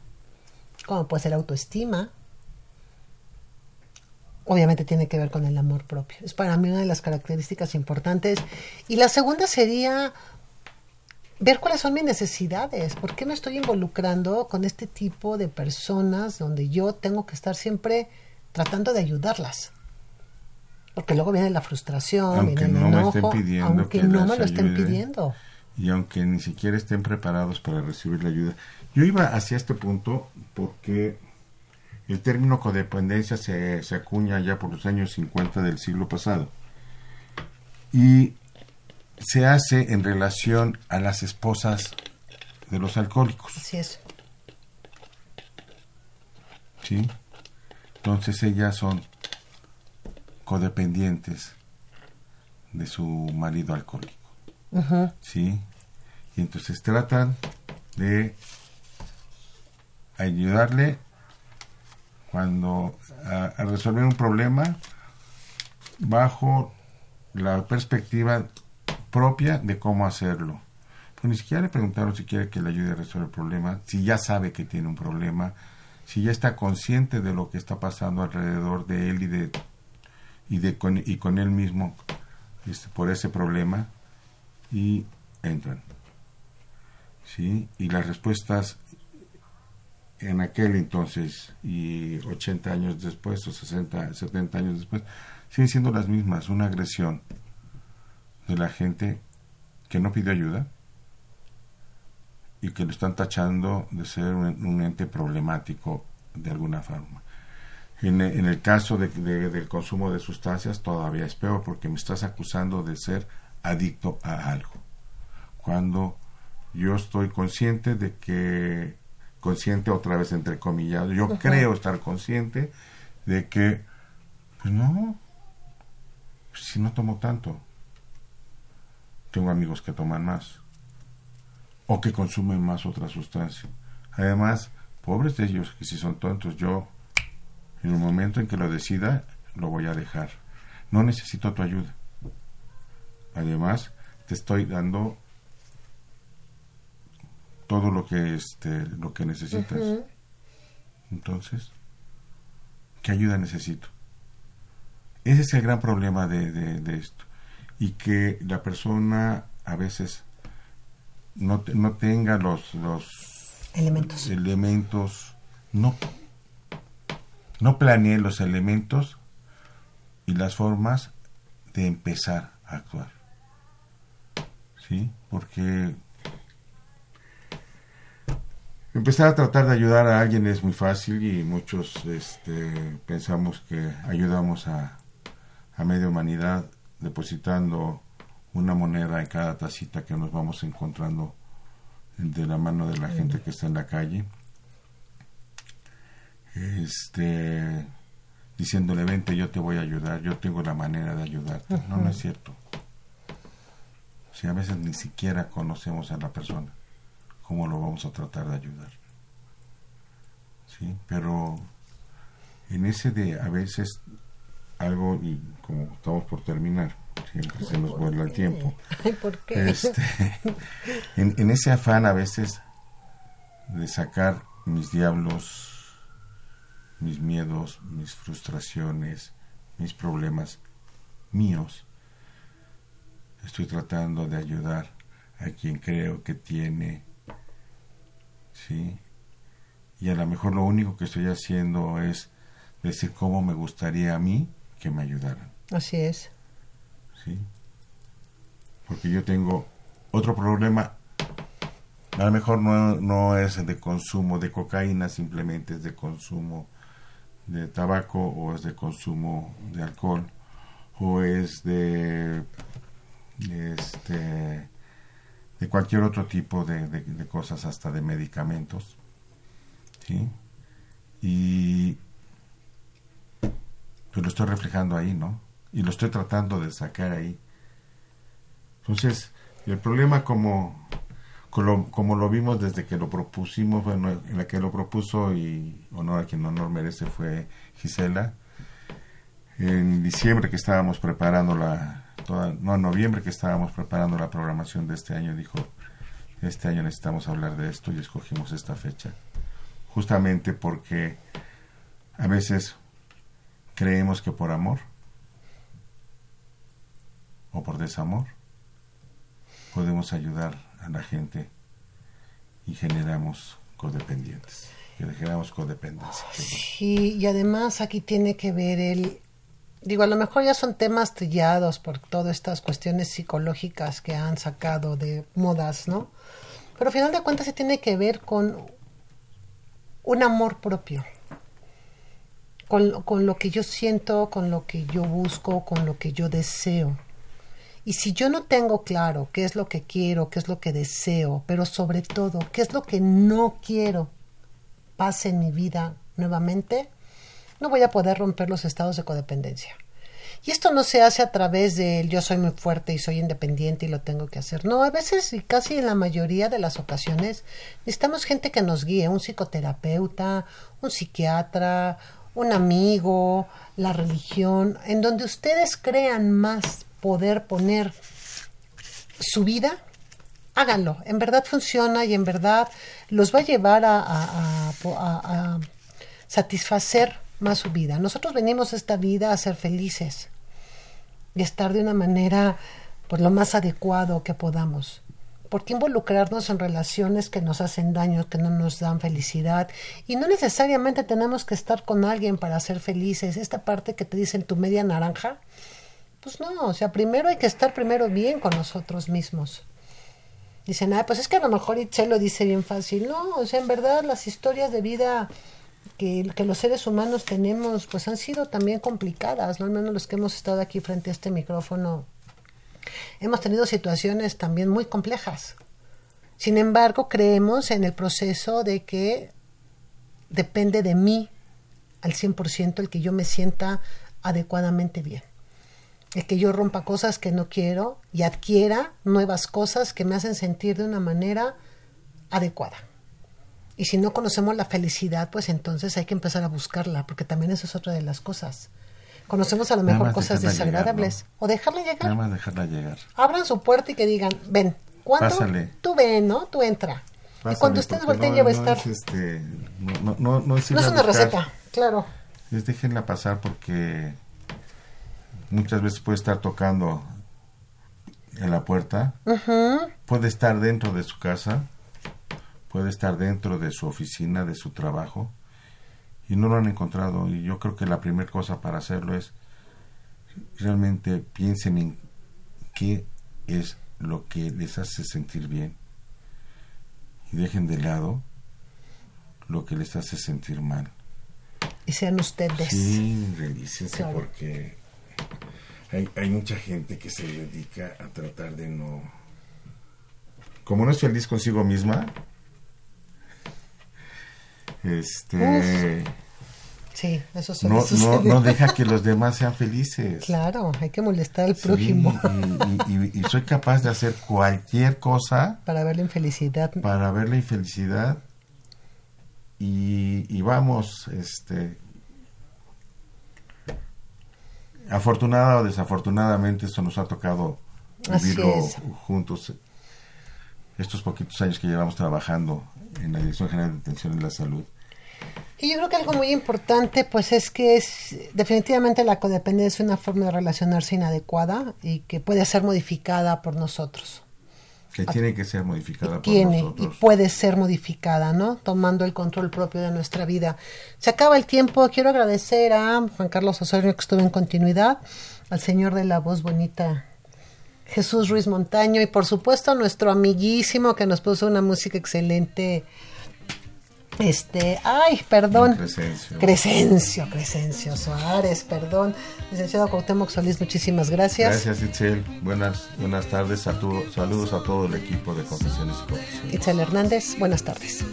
Como puede ser autoestima, obviamente tiene que ver con el amor propio. Es para mí una de las características importantes. Y la segunda sería ver cuáles son mis necesidades. ¿Por qué me estoy involucrando con este tipo de personas donde yo tengo que estar siempre tratando de ayudarlas? Porque luego viene la frustración, Aunque viene el no me enojo, estén pidiendo aunque que no me lo estén ayude. pidiendo. y aunque ni siquiera estén preparados para recibir la ayuda. Yo iba hacia este punto porque el término codependencia se, se acuña ya por los años 50 del siglo pasado y se hace en relación a las esposas de los alcohólicos. Así es. ¿sí? Entonces ellas son codependientes de su marido alcohólico, Ujú. ¿sí? Y entonces tratan de ayudarle cuando a, resolver un problema bajo la perspectiva propia de cómo hacerlo. Pues ni siquiera le preguntaron si quiere que le ayude a resolver el problema, si ya sabe que tiene un problema, si ya está consciente de lo que está pasando alrededor de él y de y de con, y con él mismo este, por ese problema y entran sí y las respuestas en aquel entonces y 80 años después o 60 70 años después siguen siendo las mismas una agresión de la gente que no pide ayuda y que lo están tachando de ser un, ente problemático de alguna forma. En, el caso de- de- del consumo de sustancias todavía es peor porque me estás acusando de ser adicto a algo. Cuando yo estoy consciente de que, consciente otra vez entre comillas, yo creo estar consciente de que, pues no, si no tomo tanto? Tengo amigos que toman más o que consumen más otra sustancia. Además, pobres de ellos que si son tontos, yo en el momento en que lo decida lo voy a dejar. No necesito tu ayuda. Además, te estoy dando todo lo que este lo que necesitas. Entonces, ¿qué ayuda necesito? Ese es el gran problema de, de- de esto. Y que la persona a veces no, te- no tenga los, los Elementos. elementos, no, no planee los elementos y las formas de empezar a actuar. ¿Sí? Porque empezar a tratar de ayudar a alguien es muy fácil y muchos este, pensamos que ayudamos a, a media humanidad depositando una moneda en cada tacita que nos vamos encontrando de la mano de la gente que está en la calle. Este diciéndole vente yo te voy a ayudar yo tengo la manera de ayudarte no no es cierto. Si a veces ni siquiera conocemos a la persona cómo lo vamos a tratar de ayudar. Sí pero en ese de a veces algo y como estamos por terminar siempre se nos vuela el tiempo. ¿por qué? este, en, en ese afán a veces de sacar mis diablos, mis miedos, mis frustraciones, mis problemas míos, estoy tratando de ayudar a quien creo que tiene, ¿sí? Y a lo mejor lo único que estoy haciendo es decir cómo me gustaría a mí que me ayudaran. Así es. ¿sí? Porque yo tengo otro problema, a lo mejor no, no es de consumo de cocaína, simplemente es de consumo de tabaco o es de consumo de alcohol o es de este de cualquier otro tipo de, de- cosas hasta de medicamentos ¿sí? y pues lo estoy reflejando ahí, ¿no? Y lo estoy tratando de sacar ahí. Entonces, el problema como, como, como lo vimos desde que lo propusimos, bueno, en la que lo propuso y honor a quien honor merece fue Gisela, en diciembre que estábamos preparando la, toda, no, en noviembre que estábamos preparando la programación de este año, dijo, este año necesitamos hablar de esto y escogimos esta fecha, justamente porque a veces creemos que por amor o por desamor podemos ayudar a la gente y generamos codependientes, que generamos codependencia. Sí, y además aquí tiene que ver el... Digo, a lo mejor ya son temas trillados por todas estas cuestiones psicológicas que han sacado de modas, ¿no? Pero al final de cuentas se tiene que ver con un amor propio, con, con lo que yo siento, con lo que yo busco, con lo que yo deseo. Y si yo no tengo claro qué es lo que quiero, qué es lo que deseo, pero sobre todo qué es lo que no quiero pase en mi vida nuevamente, no voy a poder romper los estados de codependencia. Y esto no se hace a través del yo soy muy fuerte y soy independiente y lo tengo que hacer. No, a veces y casi en la mayoría de las ocasiones necesitamos gente que nos guíe, un psicoterapeuta, un psiquiatra, un amigo, la religión, en donde ustedes crean más poder poner su vida, háganlo. En verdad funciona y en verdad los va a llevar a, a- satisfacer más su vida. Nosotros venimos a esta vida a ser felices y estar de una manera por lo más adecuado que podamos. ¿Por qué involucrarnos en relaciones que nos hacen daño, que no nos dan felicidad? Y no necesariamente tenemos que estar con alguien para ser felices. Esta parte que te dicen tu media naranja, pues no, o sea, primero hay que estar primero bien con nosotros mismos. Dicen, ah, pues es que a lo mejor Itzel lo dice bien fácil. No, o sea, en verdad las historias de vida que, los seres humanos tenemos, pues han sido también complicadas, ¿no? Al menos los que hemos estado aquí frente a este micrófono, hemos tenido situaciones también muy complejas. Sin embargo, creemos en el proceso de que depende de mí al 100% el que yo me sienta adecuadamente bien. el que yo rompa cosas que no quiero y adquiera nuevas cosas que me hacen sentir de una manera adecuada. Y si no conocemos la felicidad, pues entonces hay que empezar a buscarla, porque también eso es otra de las cosas. Conocemos a lo mejor cosas llegar, desagradables. O dejarla llegar. Nada más dejarla llegar. Abran su puerta y que digan, ven, ¿cuándo? Pásale. Tú ven, ¿no? Tú entra. y cuando ustedes volteen ya va a estar. es, este, no, no, no, no es no es una buscar, receta, claro. Es déjenla pasar porque muchas veces puede estar tocando en la puerta, puede estar dentro de su casa, puede estar dentro de su oficina, de su trabajo, y no lo han encontrado. Y yo creo que la primera cosa para hacerlo es realmente piensen en qué es lo que les hace sentir bien y dejen de lado lo que les hace sentir mal. Y sean ustedes. Sí, Claro. porque hay, hay mucha gente que se dedica a tratar de no... Como no es feliz consigo misma, este... Sí, eso suele No, no, deja que los demás sean felices. Claro, hay que molestar al Sí, prójimo y, y- y- y soy capaz de hacer cualquier cosa para ver la infelicidad. para ver la infelicidad y, y vamos, este, afortunada o desafortunadamente esto nos ha tocado vivirlo juntos estos poquitos años que llevamos trabajando en la Dirección General de Atención en la Salud. Y yo creo que algo muy importante, pues es que es definitivamente la codependencia es una forma de relacionarse inadecuada y que puede ser modificada por nosotros. Que tiene que ser modificada por Tiene y puede ser modificada, ¿no? Tomando el control propio de nuestra vida. Se acaba el tiempo. Quiero agradecer a Juan Carlos Osorio que estuvo en continuidad, al señor de la voz bonita Jesús Ruiz Montaño y por supuesto a nuestro amiguísimo que nos puso una música excelente. Este, ay, perdón. Crescencio. Crescencio, Crescencio Suárez, perdón. Licenciado Cuauhtémoc Solís, muchísimas gracias. Gracias, Itzel. Buenas, buenas tardes. A tu- saludos a todo el equipo de Confesiones y Confesiones. Itzel Hernández, buenas tardes.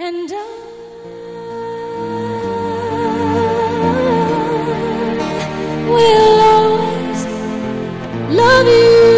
And I will always love you.